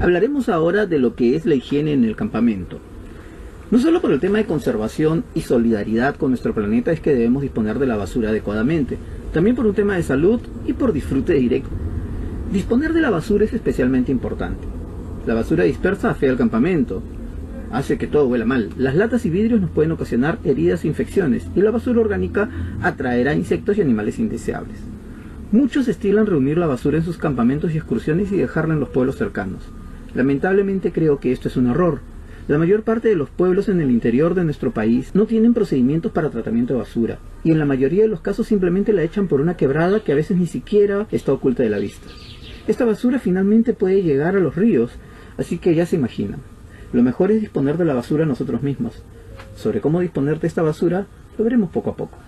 Hablaremos ahora de lo que es la higiene en el campamento. No solo por el tema de conservación y solidaridad con nuestro planeta es que debemos disponer de la basura adecuadamente, también por un tema de salud y por disfrute directo. Disponer de la basura es especialmente importante. La basura dispersa afea el campamento, hace que todo huela mal. Las latas y vidrios nos pueden ocasionar heridas e infecciones y la basura orgánica atraerá insectos y animales indeseables. Muchos estilan reunir la basura en sus campamentos y excursiones y dejarla en los pueblos cercanos. Lamentablemente creo que esto es un error. La mayor parte de los pueblos en el interior de nuestro país no tienen procedimientos para tratamiento de basura, y en la mayoría de los casos simplemente la echan por una quebrada que a veces ni siquiera está oculta de la vista. Esta basura finalmente puede llegar a los ríos, así que ya se imaginan. Lo mejor es disponer de la basura nosotros mismos. Sobre cómo disponer de esta basura lo veremos poco a poco.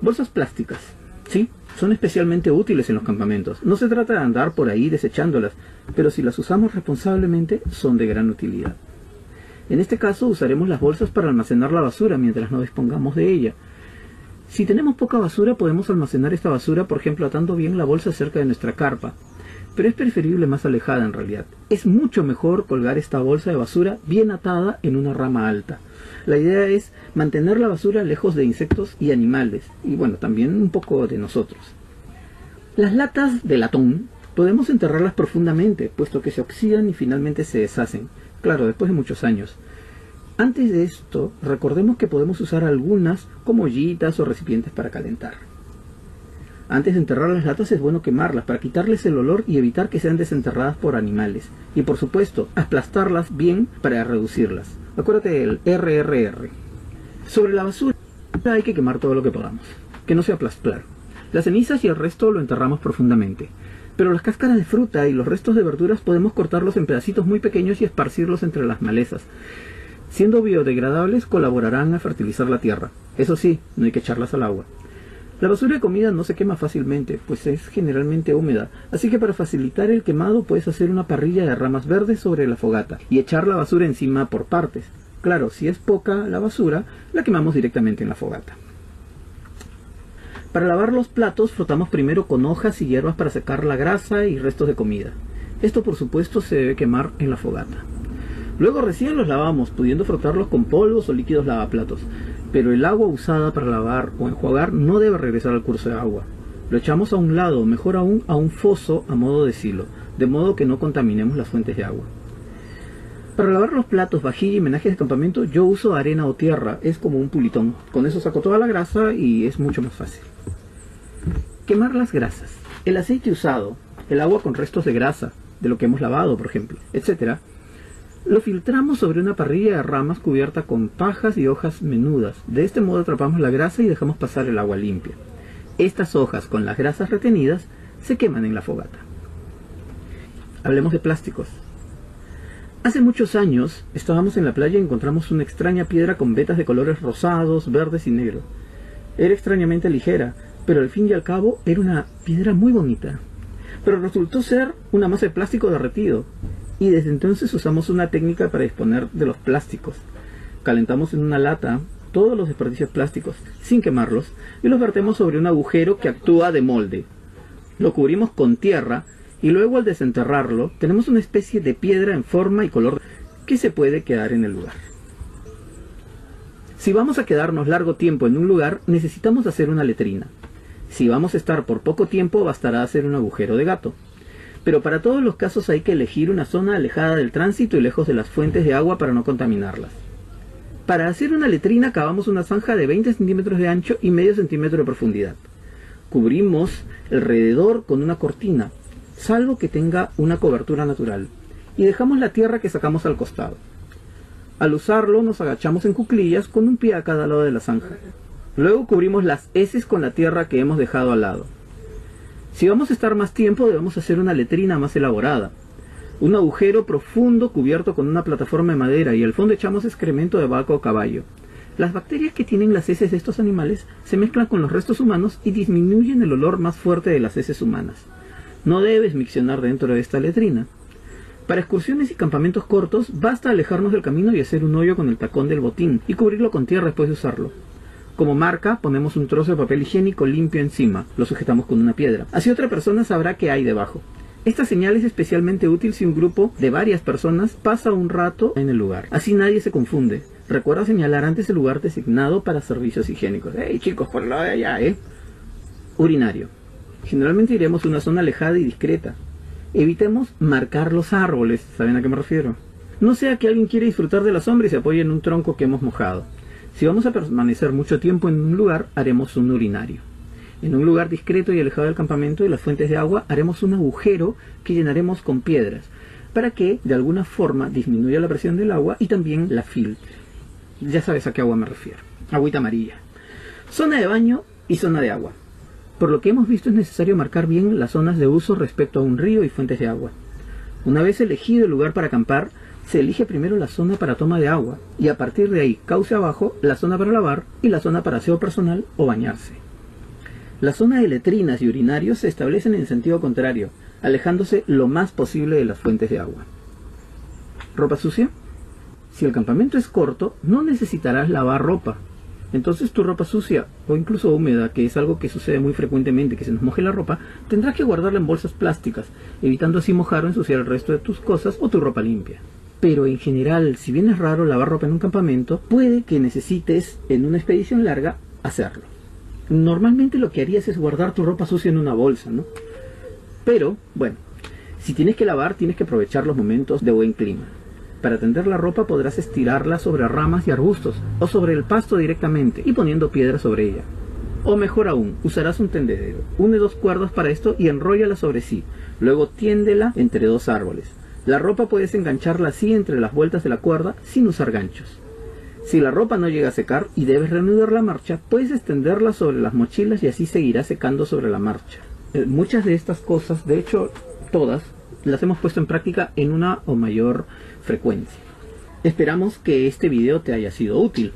Bolsas plásticas. Sí, son especialmente útiles en los campamentos. No se trata de andar por ahí desechándolas, pero si las usamos responsablemente son de gran utilidad. En este caso usaremos las bolsas para almacenar la basura mientras no dispongamos de ella. Si tenemos poca basura podemos almacenar esta basura, por ejemplo, atando bien la bolsa cerca de nuestra carpa, pero es preferible más alejada en realidad. Es mucho mejor colgar esta bolsa de basura bien atada en una rama alta. La idea es mantener la basura lejos de insectos y animales, y bueno, también un poco de nosotros. Las latas de latón podemos enterrarlas profundamente, puesto que se oxidan y finalmente se deshacen, claro, después de muchos años. Antes de esto, recordemos que podemos usar algunas como ollitas o recipientes para calentar. Antes de enterrar las latas es bueno quemarlas para quitarles el olor y evitar que sean desenterradas por animales. Y por supuesto, aplastarlas bien para reducirlas. Acuérdate del RRR. Sobre la basura hay que quemar todo lo que podamos. Que no sea aplastar. Las cenizas y el resto lo enterramos profundamente. Pero las cáscaras de fruta y los restos de verduras podemos cortarlos en pedacitos muy pequeños y esparcirlos entre las malezas. Siendo biodegradables, colaborarán a fertilizar la tierra. Eso sí, no hay que echarlas al agua. La basura de comida no se quema fácilmente, pues es generalmente húmeda, así que para facilitar el quemado puedes hacer una parrilla de ramas verdes sobre la fogata y echar la basura encima por partes. Claro, si es poca la basura, la quemamos directamente en la fogata. Para lavar los platos frotamos primero con hojas y hierbas para sacar la grasa y restos de comida. Esto por supuesto se debe quemar en la fogata. Luego recién los lavamos, pudiendo frotarlos con polvos o líquidos lavaplatos pero el agua usada para lavar o enjuagar no debe regresar al curso de agua. Lo echamos a un lado, mejor aún a un foso a modo de silo, de modo que no contaminemos las fuentes de agua. Para lavar los platos, vajilla y menajes de campamento yo uso arena o tierra, es como un pulitón. Con eso saco toda la grasa y es mucho más fácil. Quemar las grasas. El aceite usado, el agua con restos de grasa, de lo que hemos lavado, por ejemplo, etcétera, lo filtramos sobre una parrilla de ramas cubierta con pajas y hojas menudas. De este modo atrapamos la grasa y dejamos pasar el agua limpia. Estas hojas con las grasas retenidas se queman en la fogata. Hablemos de plásticos. Hace muchos años estábamos en la playa y encontramos una extraña piedra con vetas de colores rosados, verdes y negros. Era extrañamente ligera, pero al fin y al cabo era una piedra muy bonita. Pero resultó ser una masa de plástico derretido y desde entonces usamos una técnica para disponer de los plásticos. Calentamos en una lata todos los desperdicios plásticos sin quemarlos y los vertemos sobre un agujero que actúa de molde. Lo cubrimos con tierra y luego al desenterrarlo tenemos una especie de piedra en forma y color que se puede quedar en el lugar. Si vamos a quedarnos largo tiempo en un lugar, necesitamos hacer una letrina. Si vamos a estar por poco tiempo, bastará hacer un agujero de gato pero para todos los casos hay que elegir una zona alejada del tránsito y lejos de las fuentes de agua para no contaminarlas. Para hacer una letrina cavamos una zanja de 20 centímetros de ancho y medio centímetro de profundidad. Cubrimos alrededor con una cortina, salvo que tenga una cobertura natural, y dejamos la tierra que sacamos al costado. Al usarlo nos agachamos en cuclillas con un pie a cada lado de la zanja. Luego cubrimos las heces con la tierra que hemos dejado al lado. Si vamos a estar más tiempo, debemos hacer una letrina más elaborada. Un agujero profundo cubierto con una plataforma de madera y al fondo echamos excremento de vaca o caballo. Las bacterias que tienen las heces de estos animales se mezclan con los restos humanos y disminuyen el olor más fuerte de las heces humanas. No debes miccionar dentro de esta letrina. Para excursiones y campamentos cortos, basta alejarnos del camino y hacer un hoyo con el tacón del botín y cubrirlo con tierra después de usarlo. Como marca, ponemos un trozo de papel higiénico limpio encima, lo sujetamos con una piedra. Así otra persona sabrá qué hay debajo. Esta señal es especialmente útil si un grupo de varias personas pasa un rato en el lugar. Así nadie se confunde. Recuerda señalar antes el lugar designado para servicios higiénicos. ¡Hey chicos, por lo de allá, eh! Urinario. Generalmente iremos a una zona alejada y discreta. Evitemos marcar los árboles, ¿saben a qué me refiero? No sea que alguien quiera disfrutar de la sombra y se apoye en un tronco que hemos mojado. Si vamos a permanecer mucho tiempo en un lugar, haremos un urinario. En un lugar discreto y alejado del campamento y las fuentes de agua, haremos un agujero que llenaremos con piedras, para que de alguna forma disminuya la presión del agua y también la filtre. Ya sabes a qué agua me refiero. Agüita amarilla. Zona de baño y zona de agua. Por lo que hemos visto es necesario marcar bien las zonas de uso respecto a un río y fuentes de agua. Una vez elegido el lugar para acampar, se elige primero la zona para toma de agua y a partir de ahí, cauce abajo, la zona para lavar y la zona para aseo personal o bañarse. La zona de letrinas y urinarios se establecen en sentido contrario, alejándose lo más posible de las fuentes de agua. ¿Ropa sucia? Si el campamento es corto, no necesitarás lavar ropa. Entonces tu ropa sucia o incluso húmeda, que es algo que sucede muy frecuentemente, que se nos moje la ropa, tendrás que guardarla en bolsas plásticas, evitando así mojar o ensuciar el resto de tus cosas o tu ropa limpia. Pero en general, si bien es raro lavar ropa en un campamento, puede que necesites en una expedición larga hacerlo normalmente lo que harías es guardar tu ropa sucia en una bolsa, ¿no? Pero, bueno, si tienes que lavar, tienes que aprovechar los momentos de buen clima. Para tender la ropa podrás estirarla sobre ramas y arbustos, o sobre el pasto directamente, y poniendo piedra sobre ella. O mejor aún, usarás un tendedero. Une dos cuerdas para esto y enróllala sobre sí. Luego tiéndela entre dos árboles. La ropa puedes engancharla así entre las vueltas de la cuerda sin usar ganchos. Si la ropa no llega a secar y debes reanudar la marcha, puedes extenderla sobre las mochilas y así seguirá secando sobre la marcha. Eh, muchas de estas cosas, de hecho todas, las hemos puesto en práctica en una o mayor frecuencia. Esperamos que este video te haya sido útil.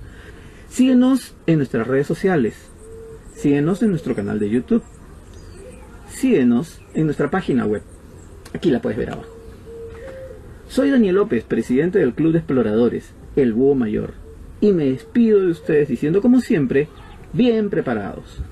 Síguenos en nuestras redes sociales. Síguenos en nuestro canal de YouTube. Síguenos en nuestra página web. Aquí la puedes ver abajo. Soy Daniel López, presidente del Club de Exploradores, El Búho Mayor y me despido de ustedes diciendo como siempre, bien preparados.